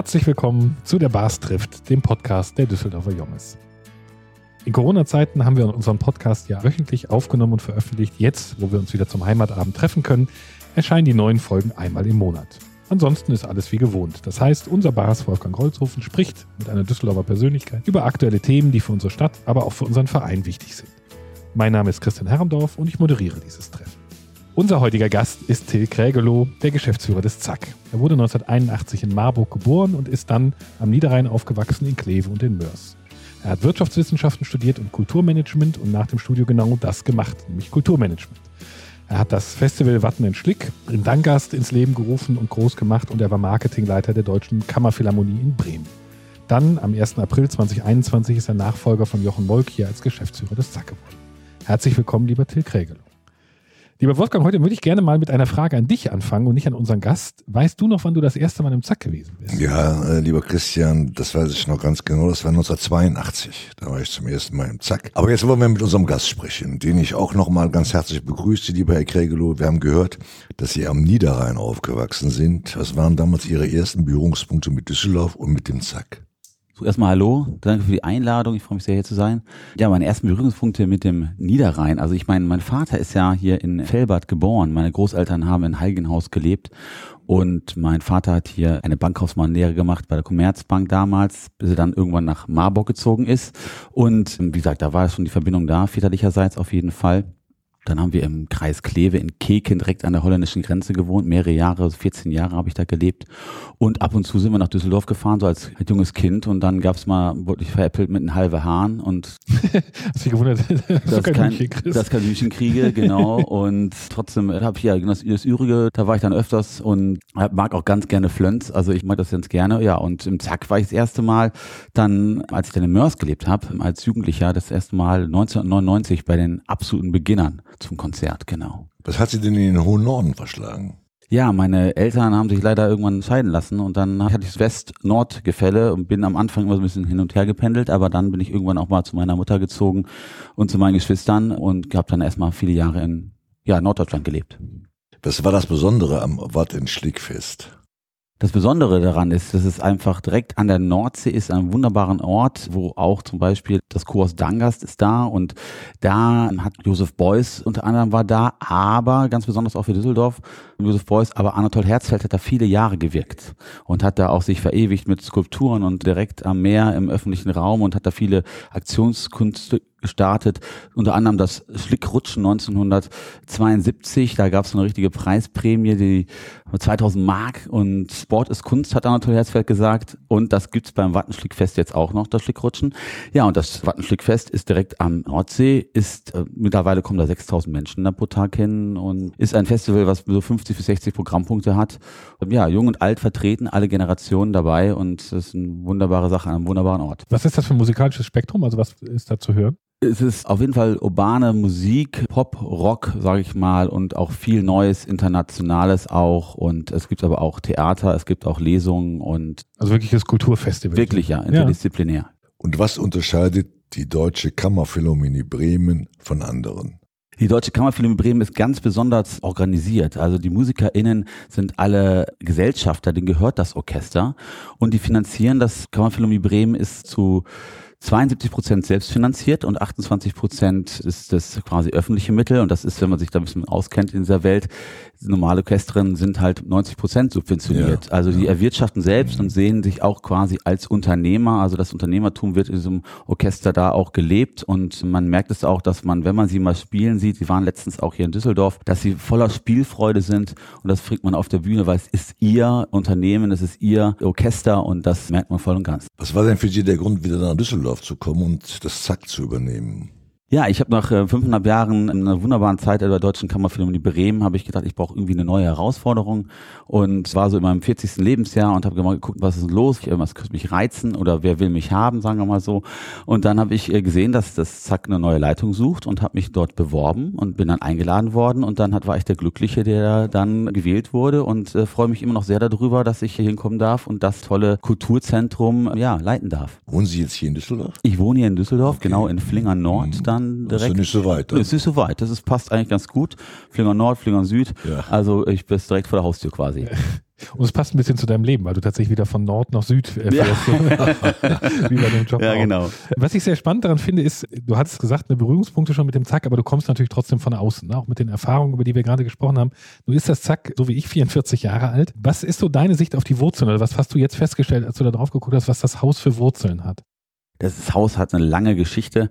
Herzlich willkommen zu der Bars trifft, dem Podcast der Düsseldorfer Junges. In Corona-Zeiten haben wir unseren Podcast ja wöchentlich aufgenommen und veröffentlicht. Jetzt, wo wir uns wieder zum Heimatabend treffen können, erscheinen die neuen Folgen einmal im Monat. Ansonsten ist alles wie gewohnt. Das heißt, unser Bars Wolfgang Holzhofen spricht mit einer Düsseldorfer Persönlichkeit über aktuelle Themen, die für unsere Stadt, aber auch für unseren Verein wichtig sind. Mein Name ist Christian Herrendorf und ich moderiere dieses Treffen. Unser heutiger Gast ist Till Krägelow, der Geschäftsführer des ZAK. Er wurde 1981 in Marburg geboren und ist dann am Niederrhein aufgewachsen in Kleve und in Mörs. Er hat Wirtschaftswissenschaften studiert und Kulturmanagement und nach dem Studio genau das gemacht, nämlich Kulturmanagement. Er hat das Festival Watten in Schlick in Dangast ins Leben gerufen und groß gemacht und er war Marketingleiter der Deutschen Kammerphilharmonie in Bremen. Dann, am 1. April 2021, ist er Nachfolger von Jochen Molk hier als Geschäftsführer des ZAK geworden. Herzlich willkommen, lieber Till Krägelow. Lieber Wolfgang, heute würde ich gerne mal mit einer Frage an dich anfangen und nicht an unseren Gast. Weißt du noch, wann du das erste Mal im Zack gewesen bist? Ja, äh, lieber Christian, das weiß ich noch ganz genau. Das war 1982. Da war ich zum ersten Mal im Zack. Aber jetzt wollen wir mit unserem Gast sprechen, den ich auch noch mal ganz herzlich begrüße, lieber Herr Krägelow. Wir haben gehört, dass Sie am Niederrhein aufgewachsen sind. Was waren damals Ihre ersten Berührungspunkte mit Düsseldorf und mit dem Zack? Erstmal Hallo, danke für die Einladung, ich freue mich sehr hier zu sein. Ja, meine ersten Berührungspunkte mit dem Niederrhein. Also ich meine, mein Vater ist ja hier in Fellbad geboren. Meine Großeltern haben in Heiligenhaus gelebt und mein Vater hat hier eine Bankkaufmannlehre gemacht bei der Commerzbank damals, bis er dann irgendwann nach Marburg gezogen ist. Und wie gesagt, da war schon die Verbindung da, väterlicherseits auf jeden Fall. Dann haben wir im Kreis Kleve in Keken direkt an der holländischen Grenze gewohnt. Mehrere Jahre, 14 Jahre habe ich da gelebt. Und ab und zu sind wir nach Düsseldorf gefahren, so als junges Kind. Und dann gab es mal, wurde ich veräppelt mit einem halben Hahn. Und Hast dich gewundert, dass das du kein, das kein Hühnchen kriege, genau. und trotzdem habe ich ja das, das Übrige, da war ich dann öfters und mag auch ganz gerne Flönz. Also ich mag das ganz gerne. Ja, und im Zack war ich das erste Mal dann, als ich dann in Mörs gelebt habe, als Jugendlicher, das erste Mal 1999 bei den absoluten Beginnern zum Konzert, genau. Was hat Sie denn in den hohen Norden verschlagen? Ja, meine Eltern haben sich leider irgendwann scheiden lassen und dann hatte ich das West-Nord-Gefälle und bin am Anfang immer so ein bisschen hin und her gependelt, aber dann bin ich irgendwann auch mal zu meiner Mutter gezogen und zu meinen Geschwistern und habe dann erstmal viele Jahre in ja, Norddeutschland gelebt. Was war das Besondere am Watt in Schlickfest? Das Besondere daran ist, dass es einfach direkt an der Nordsee ist, ein wunderbaren Ort, wo auch zum Beispiel das Kurs Dangast ist da und da hat Josef Beuys unter anderem war da, aber ganz besonders auch für Düsseldorf, Josef Beuys, aber Anatol Herzfeld hat da viele Jahre gewirkt und hat da auch sich verewigt mit Skulpturen und direkt am Meer im öffentlichen Raum und hat da viele Aktionskunst gestartet, unter anderem das Schlickrutschen 1972, da gab es eine richtige Preisprämie, die 2000 Mark und Sport ist Kunst, hat Anatol Herzfeld gesagt und das gibt's beim Wattenschlickfest jetzt auch noch, das Schlickrutschen. Ja, und das Wattenschlickfest ist direkt am Nordsee, ist äh, mittlerweile kommen da 6000 Menschen da pro Tag hin und ist ein Festival, was so 50 bis 60 Programmpunkte hat. Ja, jung und alt vertreten, alle Generationen dabei und das ist eine wunderbare Sache an einem wunderbaren Ort. Was ist das für ein musikalisches Spektrum? Also was ist da zu hören? Es ist auf jeden Fall urbane Musik, Pop, Rock, sage ich mal, und auch viel Neues, Internationales auch. Und es gibt aber auch Theater, es gibt auch Lesungen und Also wirklich das Kulturfestival. wirklich ja, interdisziplinär. Und was unterscheidet die Deutsche Kammerphilharmonie Bremen von anderen? Die Deutsche Kammerphilharmonie Bremen ist ganz besonders organisiert. Also die MusikerInnen sind alle Gesellschafter, denen gehört das Orchester und die finanzieren das Kammerphilharmonie Bremen ist zu 72 Prozent selbstfinanziert und 28 Prozent ist das quasi öffentliche Mittel. Und das ist, wenn man sich da ein bisschen auskennt in dieser Welt, normale Orchestren sind halt 90 Prozent subventioniert. Ja, also die ja. erwirtschaften selbst Mhm. und sehen sich auch quasi als Unternehmer. Also das Unternehmertum wird in diesem Orchester da auch gelebt. Und man merkt es auch, dass man, wenn man sie mal spielen sieht, sie waren letztens auch hier in Düsseldorf, dass sie voller Spielfreude sind. Und das kriegt man auf der Bühne, weil es ist ihr Unternehmen, es ist ihr Orchester und das merkt man voll und ganz. Was war denn für Sie der Grund, wieder nach Düsseldorf zu kommen und das Zack zu übernehmen? Ja, ich habe nach äh, fünfeinhalb Jahren in einer wunderbaren Zeit der Deutschen Kammerphilharmonie Bremen, habe ich gedacht, ich brauche irgendwie eine neue Herausforderung und war so in meinem 40. Lebensjahr und habe mal geguckt, was ist los, Ich, was könnte mich reizen oder wer will mich haben, sagen wir mal so. Und dann habe ich äh, gesehen, dass das Zack eine neue Leitung sucht und habe mich dort beworben und bin dann eingeladen worden und dann hat, war ich der Glückliche, der dann gewählt wurde und äh, freue mich immer noch sehr darüber, dass ich hier hinkommen darf und das tolle Kulturzentrum ja leiten darf. Wohnen Sie jetzt hier in Düsseldorf? Ich wohne hier in Düsseldorf, Okay. genau in Flingern Nord, Mhm. dann Das ist ja direkt. nicht so weit. Es ist nicht so weit. Das ist, passt eigentlich ganz gut. Flingern Nord, Flingern Süd. Ja. Also ich bin direkt vor der Haustür quasi. Und es passt ein bisschen zu deinem Leben, weil du tatsächlich wieder von Nord nach Süd äh, fährst. Ja. Wie bei dem Job. Ja, auch. genau. Was ich sehr spannend daran finde, ist, du hattest gesagt, eine Berührungspunkte schon mit dem Zack, aber du kommst natürlich trotzdem von außen, ne? auch mit den Erfahrungen, über die wir gerade gesprochen haben. Du ist das Zack, so wie ich, 44 Jahre alt. Was ist so deine Sicht auf die Wurzeln oder was hast du jetzt festgestellt, als du da drauf geguckt hast, was das Haus für Wurzeln hat? Das Haus hat eine lange Geschichte.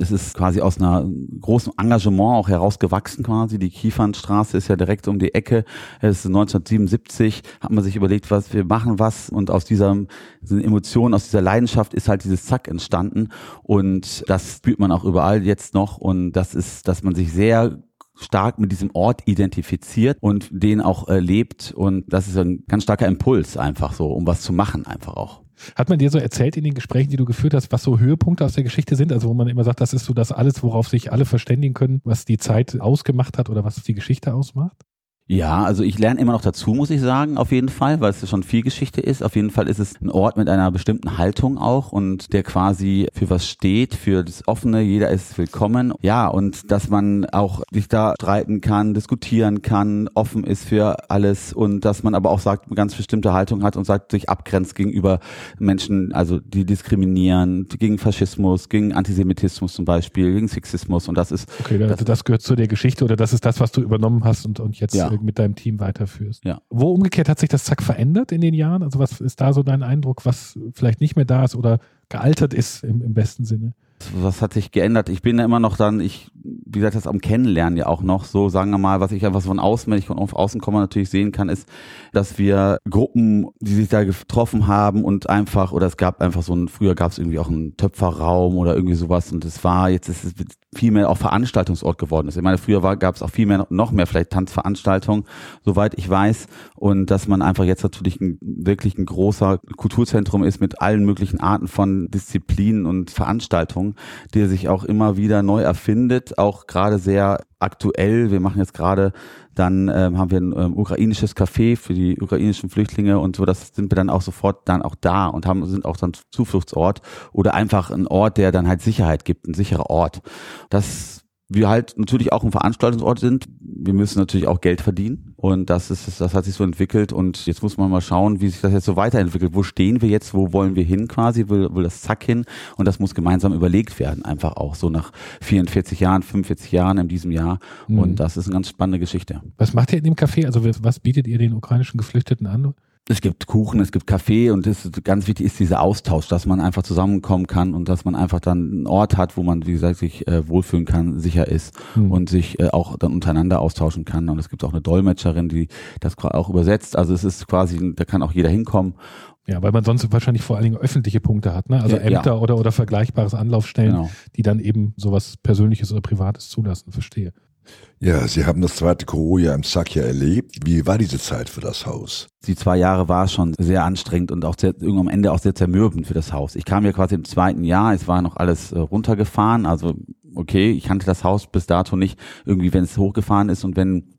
Es ist quasi aus einer großen Engagement auch herausgewachsen quasi. Die Kiefernstraße ist ja direkt um die Ecke. Es ist 1977, hat man sich überlegt, was wir machen was und aus dieser, dieser Emotion, aus dieser Leidenschaft ist halt dieses Zack entstanden und das spürt man auch überall jetzt noch und das ist, dass man sich sehr stark mit diesem Ort identifiziert und den auch erlebt und das ist ein ganz starker Impuls einfach so, um was zu machen einfach auch. Hat man dir so erzählt in den Gesprächen, die du geführt hast, was so Höhepunkte aus der Geschichte sind? Also wo man immer sagt, das ist so das alles, worauf sich alle verständigen können, was die Zeit ausgemacht hat oder was die Geschichte ausmacht? Ja, also ich lerne immer noch dazu, muss ich sagen, auf jeden Fall, weil es schon viel Geschichte ist. Auf jeden Fall ist es ein Ort mit einer bestimmten Haltung auch und der quasi für was steht, für das Offene, jeder ist willkommen. Ja, und dass man auch sich da streiten kann, diskutieren kann, offen ist für alles und dass man aber auch sagt, eine ganz bestimmte Haltung hat und sagt, sich abgrenzt gegenüber Menschen, also die diskriminieren, gegen Faschismus, gegen Antisemitismus zum Beispiel, gegen Sexismus und das ist... Okay, das, das gehört zu der Geschichte oder das ist das, was du übernommen hast und, und jetzt ja mit deinem Team weiterführst. Ja. Wo umgekehrt hat sich das Zack verändert in den Jahren? Also was ist da so dein Eindruck, was vielleicht nicht mehr da ist oder gealtert ist im, im besten Sinne? Was hat sich geändert? Ich bin ja immer noch dann, ich, wie gesagt, das am Kennenlernen ja auch noch so, sagen wir mal, was ich einfach von außen, wenn ich von außen komme, natürlich sehen kann, ist, dass wir Gruppen, die sich da getroffen haben und einfach, oder es gab einfach so ein, früher gab es irgendwie auch einen Töpferraum oder irgendwie sowas und es war, jetzt ist es viel mehr auch Veranstaltungsort geworden ist. Ich meine, früher gab es auch viel mehr, noch mehr vielleicht Tanzveranstaltungen, soweit ich weiß. Und dass man einfach jetzt natürlich ein, wirklich ein großer Kulturzentrum ist mit allen möglichen Arten von Disziplinen und Veranstaltungen, der sich auch immer wieder neu erfindet, auch gerade sehr aktuell. Wir machen jetzt gerade dann ähm, haben wir ein ähm, ukrainisches Café für die ukrainischen Flüchtlinge und so, das sind wir dann auch sofort dann auch da und haben sind auch dann Zufluchtsort oder einfach ein Ort, der dann halt Sicherheit gibt, ein sicherer Ort. Das wir halt natürlich auch ein Veranstaltungsort sind. Wir müssen natürlich auch Geld verdienen und das ist, das hat sich so entwickelt und jetzt muss man mal schauen, wie sich das jetzt so weiterentwickelt. Wo stehen wir jetzt? Wo wollen wir hin quasi? Will, will das Zack hin? Und das muss gemeinsam überlegt werden, einfach auch so nach 44 Jahren, 45 Jahren in diesem Jahr. Mhm. Und das ist eine ganz spannende Geschichte. Was macht ihr in dem Café? Also was bietet ihr den ukrainischen Geflüchteten an? Es gibt Kuchen, es gibt Kaffee und das ganz wichtig ist dieser Austausch, dass man einfach zusammenkommen kann und dass man einfach dann einen Ort hat, wo man, wie gesagt, sich äh, wohlfühlen kann, sicher ist mhm. und sich äh, auch dann untereinander austauschen kann. Und es gibt auch eine Dolmetscherin, die das auch übersetzt. Also es ist quasi, da kann auch jeder hinkommen. Ja, weil man sonst wahrscheinlich vor allen Dingen öffentliche Punkte hat, ne? Also ja, Ämter ja. oder, oder vergleichbares Anlaufstellen, genau. die dann eben sowas Persönliches oder Privates zulassen, verstehe. Ja, Sie haben das zweite Corona im Sack ja erlebt. Wie war diese Zeit für das Haus? Die zwei Jahre war schon sehr anstrengend und auch sehr, am Ende auch sehr zermürbend für das Haus. Ich kam ja quasi im zweiten Jahr, es war noch alles äh, runtergefahren, also okay, ich kannte das Haus bis dato nicht irgendwie, wenn es hochgefahren ist und wenn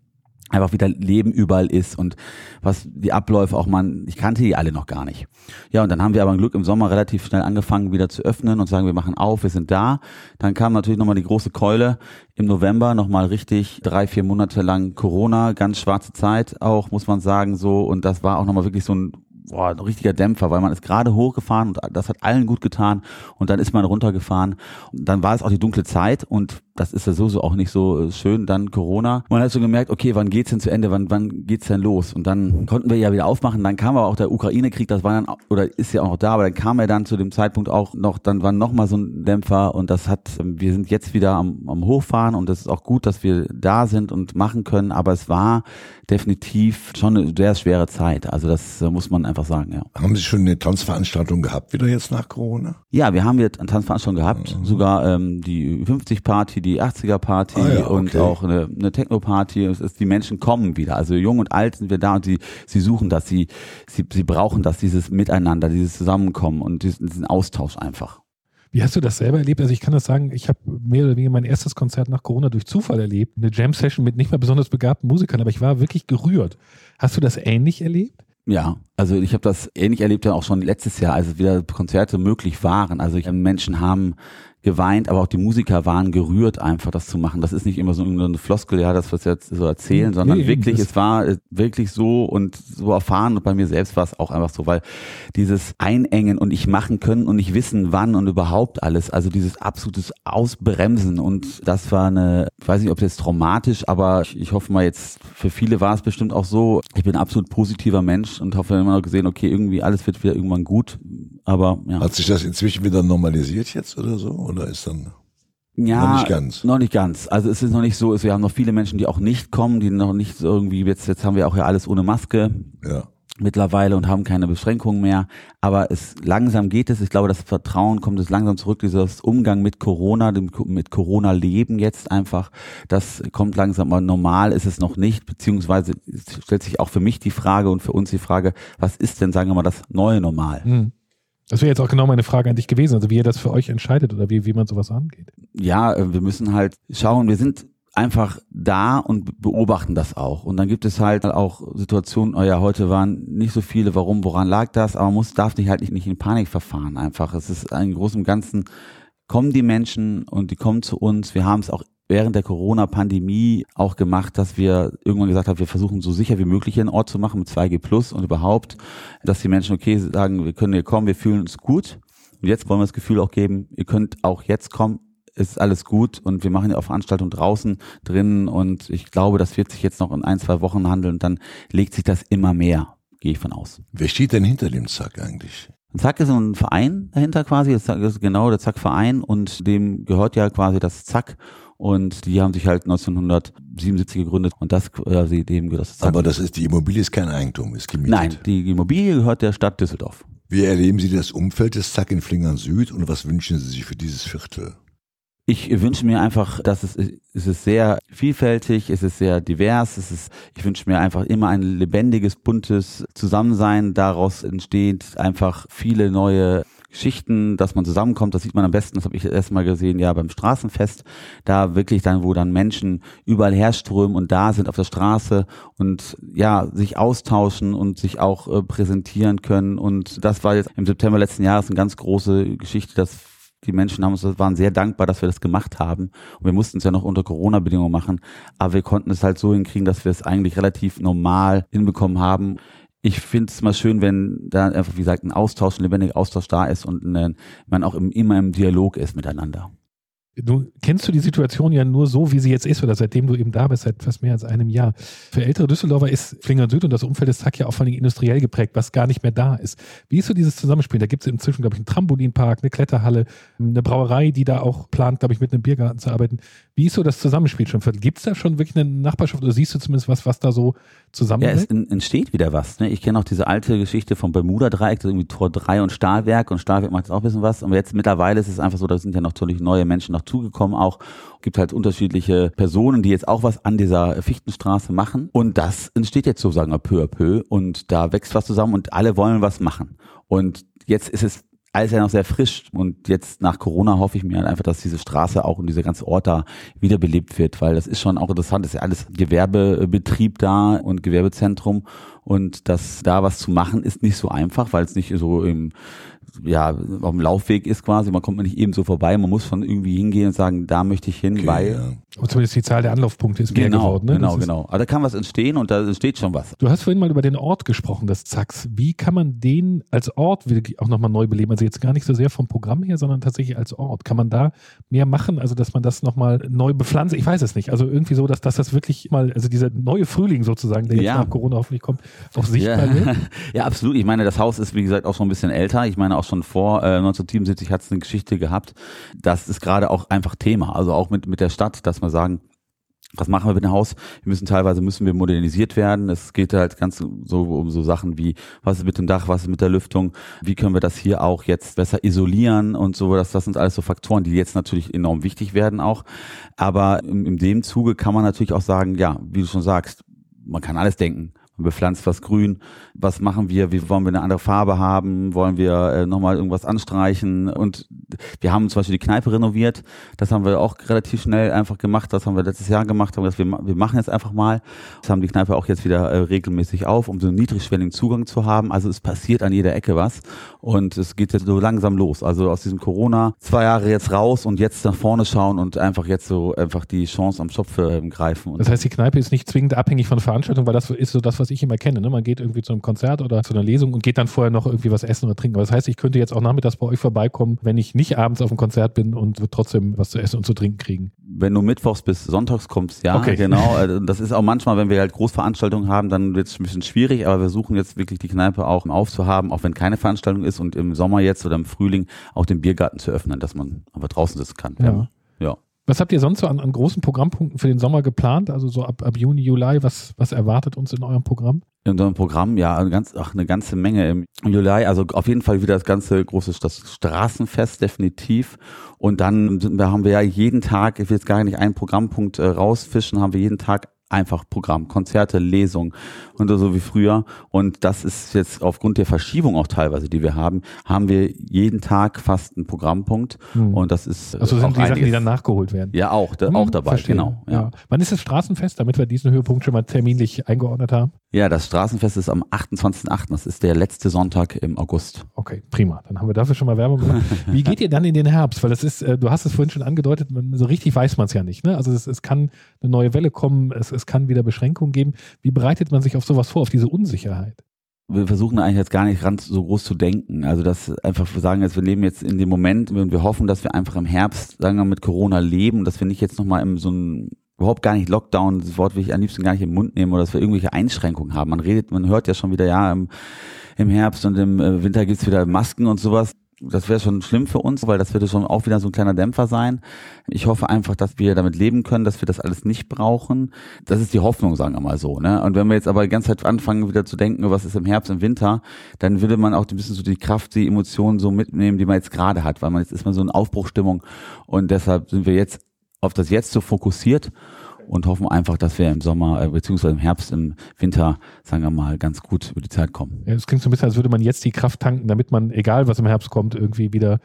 einfach wieder Leben überall ist und was die Abläufe auch man, ich kannte die alle noch gar nicht. Ja, und dann haben wir aber ein Glück im Sommer relativ schnell angefangen wieder zu öffnen und sagen, wir machen auf, wir sind da. Dann kam natürlich nochmal die große Keule im November, nochmal richtig drei, vier Monate lang Corona, ganz schwarze Zeit auch, muss man sagen, so. Und das war auch nochmal wirklich so ein boah, ein richtiger Dämpfer, weil man ist gerade hochgefahren und das hat allen gut getan und dann ist man runtergefahren. Und dann war es auch die dunkle Zeit und das ist ja so, so auch nicht so äh, schön, dann Corona. Man hat so gemerkt, okay, wann geht's denn zu Ende, wann, wann geht's denn los? Und dann konnten wir ja wieder aufmachen, dann kam aber auch der Ukraine-Krieg, das war dann, oder ist ja auch noch da, aber dann kam er dann zu dem Zeitpunkt auch noch, dann war noch mal so ein Dämpfer und das hat, wir sind jetzt wieder am, am Hochfahren und das ist auch gut, dass wir da sind und machen können, aber es war definitiv schon eine sehr schwere Zeit, also das äh, muss man einfach sagen, ja. Haben Sie schon eine Tanzveranstaltung gehabt wieder jetzt nach Corona? Ja, wir haben jetzt eine Tanzveranstaltung gehabt, mhm. sogar ähm, die 50-Party, die 80er-Party ah, ja, okay. und auch eine, eine Techno-Party. Es ist, die Menschen kommen wieder. Also jung und alt sind wir da und sie, sie suchen das, sie, sie, sie brauchen das, dieses Miteinander, dieses Zusammenkommen und diesen, diesen Austausch einfach. Wie hast du das selber erlebt? Also ich kann das sagen, ich habe mehr oder weniger mein erstes Konzert nach Corona durch Zufall erlebt. Eine Jam-Session mit nicht mal besonders begabten Musikern, aber ich war wirklich gerührt. Hast du das ähnlich erlebt? Ja, also ich habe das ähnlich erlebt ja auch schon letztes Jahr, als wieder Konzerte möglich waren. Also ich, Menschen haben geweint, aber auch die Musiker waren gerührt, einfach das zu machen. Das ist nicht immer so eine Floskel, ja, das was jetzt so erzählen, sondern Nee, wirklich, es war äh, wirklich so und so erfahren. Und bei mir selbst war es auch einfach so, weil dieses Einengen und nicht machen können und nicht wissen, wann und überhaupt alles, also dieses absolutes Ausbremsen. Und das war eine, ich weiß nicht, ob das traumatisch, aber ich, ich hoffe mal jetzt, für viele war es bestimmt auch so, ich bin ein absolut positiver Mensch und hoffe immer noch gesehen, okay, irgendwie alles wird wieder irgendwann gut, aber ja. Hat sich das inzwischen wieder normalisiert jetzt oder so? Oder ist dann Ja, Noch nicht ganz. Noch nicht ganz. Also es ist noch nicht so, wir haben noch viele Menschen, die auch nicht kommen, die noch nicht so irgendwie, jetzt, jetzt haben wir auch ja alles ohne Maske ja. mittlerweile und haben keine Beschränkungen mehr. Aber es langsam geht es. Ich glaube, das Vertrauen kommt es langsam zurück. Dieses Umgang mit Corona, dem, mit Corona-Leben jetzt einfach, das kommt langsam. Aber normal ist es noch nicht. Beziehungsweise stellt sich auch für mich die Frage und für uns die Frage, was ist denn, sagen wir mal, das neue Normal? Hm. Das wäre jetzt auch genau meine Frage an dich gewesen, also wie ihr das für euch entscheidet oder wie, wie man sowas angeht. ja, äh, wir müssen halt schauen, wir sind einfach da und beobachten das auch. Und dann gibt es halt auch Situationen, oh ja, heute waren nicht so viele, warum, woran lag das, aber man muss, darf nicht halt nicht, nicht in Panik verfahren einfach. Es ist ein großem Ganzen, kommen die Menschen und die kommen zu uns. Wir haben es auch während der Corona-Pandemie auch gemacht, dass wir irgendwann gesagt haben, wir versuchen so sicher wie möglich hier einen Ort zu machen mit 2G Plus und überhaupt, dass die Menschen okay sagen, wir können hier kommen, wir fühlen uns gut. Und jetzt wollen wir das Gefühl auch geben, ihr könnt auch jetzt kommen, ist alles gut und wir machen ja auch Veranstaltungen draußen drinnen und ich glaube, das wird sich jetzt noch in ein, zwei Wochen handeln und dann legt sich das immer mehr, gehe ich von aus. Wer steht denn hinter dem Zack eigentlich? Und Zack ist ein Verein dahinter quasi, das ist genau der Zack-Verein und dem gehört ja quasi das Zack und die haben sich halt 1977 gegründet und das quasi dem gehört das. Aber das ist, die Immobilie ist kein Eigentum, ist gemietet. Nein, die Immobilie gehört der Stadt Düsseldorf. Wie erleben Sie das Umfeld des Zack in Flingern Süd und was wünschen Sie sich für dieses Viertel? Ich wünsche mir einfach, dass es, es ist sehr vielfältig, es ist sehr divers, es ist, ich wünsche mir einfach immer ein lebendiges, buntes Zusammensein. Daraus entsteht einfach viele neue Geschichten, dass man zusammenkommt. Das sieht man am besten, das habe ich erst mal gesehen, ja, beim Straßenfest. Da wirklich dann, wo dann Menschen überall herströmen und da sind auf der Straße und ja, sich austauschen und sich auch äh, präsentieren können. Und das war jetzt im September letzten Jahres eine ganz große Geschichte, dass die Menschen haben uns, waren sehr dankbar, dass wir das gemacht haben. Und wir mussten es ja noch unter Corona-Bedingungen machen. Aber wir konnten es halt so hinkriegen, dass wir es eigentlich relativ normal hinbekommen haben. Ich finde es mal schön, wenn da einfach, wie gesagt, ein Austausch, ein lebendiger Austausch da ist und eine, man auch im, immer im Dialog ist miteinander. Du kennst du die Situation ja nur so, wie sie jetzt ist, oder seitdem du eben da bist, seit fast mehr als einem Jahr. Für ältere Düsseldorfer ist Flingern Süd und das Umfeld des Zack ja auch vor allem industriell geprägt, was gar nicht mehr da ist. Wie ist so dieses Zusammenspiel? Da gibt es inzwischen, glaube ich, einen Trampolinpark, eine Kletterhalle, eine Brauerei, die da auch plant, glaube ich, mit einem Biergarten zu arbeiten. Wie ist so das Zusammenspiel schon? Gibt es da schon wirklich eine Nachbarschaft oder siehst du zumindest was, was da so Ja, zusammenhält? es en- entsteht wieder was. Ne? Ich kenne auch diese alte Geschichte vom Bermuda-Dreieck, irgendwie Tor 3 und Stahlwerk und Stahlwerk macht jetzt auch ein bisschen was. Aber jetzt mittlerweile ist es einfach so, da sind ja noch natürlich neue Menschen dazugekommen auch. Gibt halt unterschiedliche Personen, die jetzt auch was an dieser Fichtenstraße machen. Und das entsteht jetzt sozusagen peu à peu und da wächst was zusammen und alle wollen was machen. Und jetzt ist es alles ja noch sehr frisch und jetzt nach Corona hoffe ich mir halt einfach, dass diese Straße auch und dieser ganze Ort da wiederbelebt wird, weil das ist schon auch interessant, das ist ja alles Gewerbebetrieb da und Gewerbezentrum und das da was zu machen ist nicht so einfach, weil es nicht so im ja, auf dem Laufweg ist quasi, man kommt man nicht eben so vorbei, man muss schon irgendwie hingehen und sagen, da möchte ich hin, Okay, weil ja. Aber zumindest die Zahl der Anlaufpunkte ist mehr genau, geworden. Ne? genau, Das genau. Aber da kann was entstehen und da entsteht schon was. Du hast vorhin mal über den Ort gesprochen, des Zacks. Wie kann man den als Ort wirklich auch nochmal neu beleben? Also jetzt gar nicht so sehr vom Programm her, sondern tatsächlich als Ort. Kann man da mehr machen? Also, dass man das nochmal neu bepflanzt? Ich weiß es nicht. Also irgendwie so, dass, dass das wirklich mal, also dieser neue Frühling sozusagen, der jetzt Ja. nach Corona hoffentlich kommt, auch sichtbar Ja. wird. ja, absolut. Ich meine, das Haus ist, wie gesagt, auch schon ein bisschen älter. Ich meine, auch schon vor äh, 1977 hat es eine Geschichte gehabt. Das ist gerade auch einfach Thema. Also auch mit, mit der Stadt, dass wir sagen, was machen wir mit dem Haus? Wir müssen teilweise müssen wir modernisiert werden. Es geht halt ganz so um so Sachen wie, was ist mit dem Dach, was ist mit der Lüftung? Wie können wir das hier auch jetzt besser isolieren und so? Das, das sind alles so Faktoren, die jetzt natürlich enorm wichtig werden auch. Aber in, in dem Zuge kann man natürlich auch sagen, ja, wie du schon sagst, man kann alles denken. Bepflanzt was grün. Was machen wir? Wie wollen wir eine andere Farbe haben? Wollen wir äh, nochmal irgendwas anstreichen? Und wir haben zum Beispiel die Kneipe renoviert. Das haben wir auch relativ schnell einfach gemacht. Das haben wir letztes Jahr gemacht. Haben gesagt, wir, wir machen jetzt einfach mal. Das haben die Kneipe auch jetzt wieder äh, regelmäßig auf, um so einen niedrigschwelligen Zugang zu haben. Also es passiert an jeder Ecke was. Und es geht jetzt so langsam los. Also aus diesem Corona zwei Jahre jetzt raus und jetzt nach vorne schauen und einfach jetzt so einfach die Chance am Schopf äh, greifen. Das heißt, die Kneipe ist nicht zwingend abhängig von Veranstaltungen, weil das ist so das, was ich immer kenne. Ne? Man geht irgendwie zu einem Konzert oder zu einer Lesung und geht dann vorher noch irgendwie was essen oder trinken. Aber das heißt, ich könnte jetzt auch nachmittags bei euch vorbeikommen, wenn ich nicht abends auf dem Konzert bin und trotzdem was zu essen und zu trinken kriegen. Wenn du mittwochs bis sonntags kommst, ja, Okay. genau. Also Das ist auch manchmal, wenn wir halt Großveranstaltungen haben, dann wird es ein bisschen schwierig, aber wir suchen jetzt wirklich die Kneipe auch aufzuhaben, auch wenn keine Veranstaltung ist und im Sommer jetzt oder im Frühling auch den Biergarten zu öffnen, dass man aber draußen sitzen kann. Ja. ja. Was habt ihr sonst so an, an großen Programmpunkten für den Sommer geplant? Also so ab, ab Juni, Juli, was, was erwartet uns in eurem Programm? In unserem Programm, ja, eine, ganz, ach, eine ganze Menge im Juli. Also auf jeden Fall wieder das ganze große das Straßenfest, definitiv. Und dann haben wir ja jeden Tag, ich will jetzt gar nicht einen Programmpunkt äh, rausfischen, haben wir jeden Tag einfach Programm, Konzerte, Lesungen und so wie früher. Und das ist jetzt aufgrund der Verschiebung auch teilweise, die wir haben, haben wir jeden Tag fast einen Programmpunkt. Hm. Und das ist äh, Also sind auch die Sachen, die dann nachgeholt werden. ja auch, da, Hm, auch dabei, verstehe. genau. Ja. Wann ist das Straßenfest, damit wir diesen Höhepunkt schon mal terminlich eingeordnet haben? Ja, das Straßenfest ist am 28.08. Das ist der letzte Sonntag im August. Okay, prima. Dann haben wir dafür schon mal Werbung gemacht. Wie geht ihr dann in den Herbst? Weil das ist, äh, du hast es vorhin schon angedeutet, so richtig weiß man es ja nicht. Ne? Also es, es kann eine neue Welle kommen, es, es kann wieder Beschränkungen geben. Wie bereitet man sich auf sowas vor, auf diese Unsicherheit? wir versuchen eigentlich jetzt gar nicht ganz so groß zu denken. Also das einfach wir sagen jetzt, wir leben jetzt in dem Moment und wir hoffen, dass wir einfach im Herbst, sagen wir, mit Corona leben, dass wir nicht jetzt nochmal in so ein überhaupt gar nicht Lockdown, das Wort will ich am liebsten gar nicht im Mund nehmen oder dass wir irgendwelche Einschränkungen haben. Man redet, man hört ja schon wieder, ja, im, im Herbst und im äh, Winter gibt's wieder Masken und sowas. Das wäre schon schlimm für uns, weil das würde schon auch wieder so ein kleiner Dämpfer sein. Ich hoffe einfach, dass wir damit leben können, dass wir das alles nicht brauchen. Das ist die Hoffnung, sagen wir mal so. Ne? Und wenn wir jetzt aber die ganze Zeit anfangen, wieder zu denken, was ist im Herbst, im Winter, dann würde man auch ein bisschen so die Kraft, die Emotionen so mitnehmen, die man jetzt gerade hat, weil man jetzt ist man so in Aufbruchstimmung und deshalb sind wir jetzt auf das Jetzt so fokussiert und hoffen einfach, dass wir im Sommer äh, beziehungsweise im Herbst, im Winter, sagen wir mal, ganz gut über die Zeit kommen. Ja, Es klingt so ein bisschen, als würde man jetzt die Kraft tanken, damit man, egal was im Herbst kommt, irgendwie wieder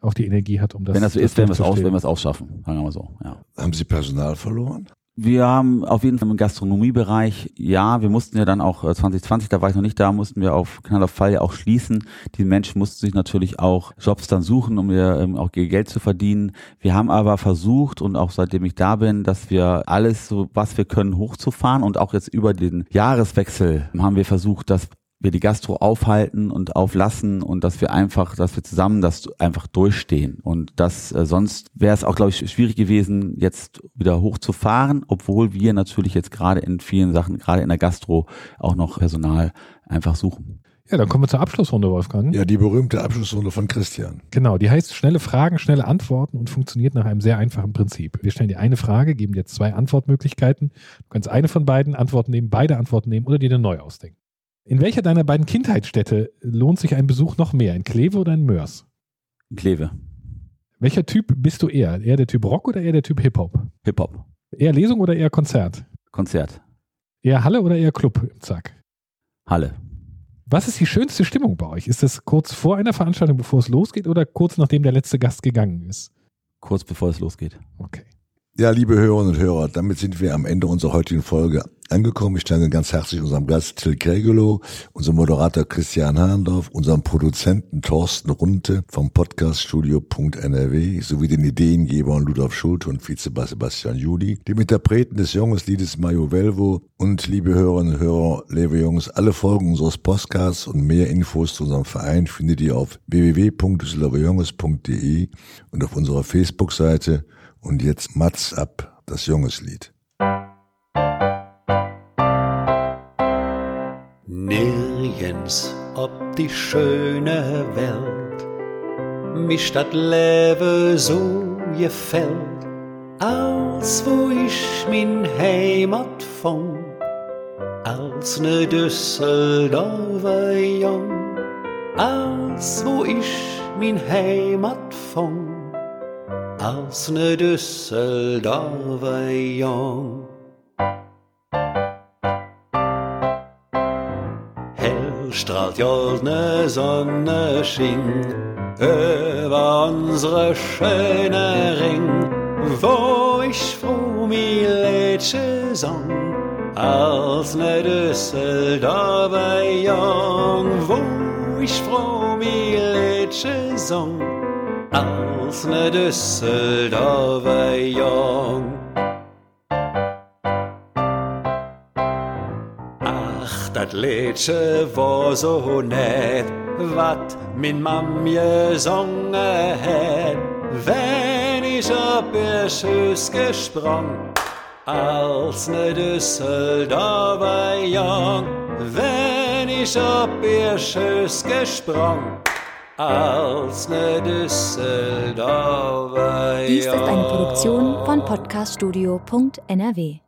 auch die Energie hat, um das wenn das so ist, werden wir es aus, durchzustehen. werden wir es ausschaffen, sagen wir mal so. Ja. Haben Sie Personal verloren? Wir haben auf jeden Fall im Gastronomiebereich, ja, wir mussten ja dann auch äh, 2020, da war ich noch nicht da, mussten wir auf Knall auf Fall ja auch schließen. Die Menschen mussten sich natürlich auch Jobs dann suchen, um ja ähm, auch ihr Geld zu verdienen. Wir haben aber versucht und auch seitdem ich da bin, dass wir alles so, was wir können, hochzufahren und auch jetzt über den Jahreswechsel haben wir versucht, dass wir die Gastro aufhalten und auflassen und dass wir einfach, dass wir zusammen das einfach durchstehen. Und das äh, sonst wäre es auch, glaube ich, schwierig gewesen, jetzt wieder hochzufahren, obwohl wir natürlich jetzt gerade in vielen Sachen, gerade in der Gastro, auch noch Personal einfach suchen. Ja, dann kommen wir zur Abschlussrunde, Wolfgang. Ja, die berühmte Abschlussrunde von Christian. Genau, die heißt schnelle Fragen, schnelle Antworten und funktioniert nach einem sehr einfachen Prinzip. Wir stellen dir eine Frage, geben dir zwei Antwortmöglichkeiten. Du kannst eine von beiden Antworten nehmen, beide Antworten nehmen oder dir eine neu ausdenken. In welcher deiner beiden Kindheitsstädte lohnt sich ein Besuch noch mehr? In Kleve oder in Mörs? In Kleve, Welcher Typ bist du eher? Eher der Typ Rock oder eher der Typ Hip-Hop? Hip-Hop, Eher Lesung oder eher Konzert? Konzert, Eher Halle oder eher Club im Zack? Halle. Was ist die schönste Stimmung bei euch? Ist es kurz vor einer Veranstaltung, bevor es losgeht oder kurz nachdem der letzte Gast gegangen ist? Kurz bevor es losgeht. Okay. Ja, liebe Hörerinnen und Hörer, damit sind wir am Ende unserer heutigen Folge angekommen. Ich danke ganz herzlich unserem Gast Till Kregelow, unserem Moderator Christian Hahndorf, unserem Produzenten Thorsten Runte vom Podcaststudio.nrw sowie den Ideengebern Ludolf Schulte und Vizebass Sebastian Juli, dem Interpreten des Junges-Liedes Mario Velvo und liebe Hörerinnen und Hörer, liebe Jungs, alle Folgen unseres Podcasts und mehr Infos zu unserem Verein findet ihr auf www.düsseldorferjunges.de und auf unserer Facebook-Seite und jetzt Mats ab, das Jungeslied. Nirgends ob die schöne Welt mich dat Leben so gefällt, als wo ich min Heimat fand, als ne Düsseldorfer Jung, als wo ich min Heimat fand, als ne Düsseldorfer Jung. strahlt goldene Sonne schien über unsere schöne Ring, wo ich froh mi Lädsche sang, als ne Düsseldorfer Jung, wo ich froh mi Lädsche sang, als ne Düsseldorfer Jung. dat Liedje war so nett, wat min Mam gesungen het, wenn ich op ihr Schüss gesprang, als ne Düsseldorfer Jung, wenn ich op ihr Schüss gesprang. Als ne Düsseldorfer Dies ist eine Produktion von podcaststudio.nrw.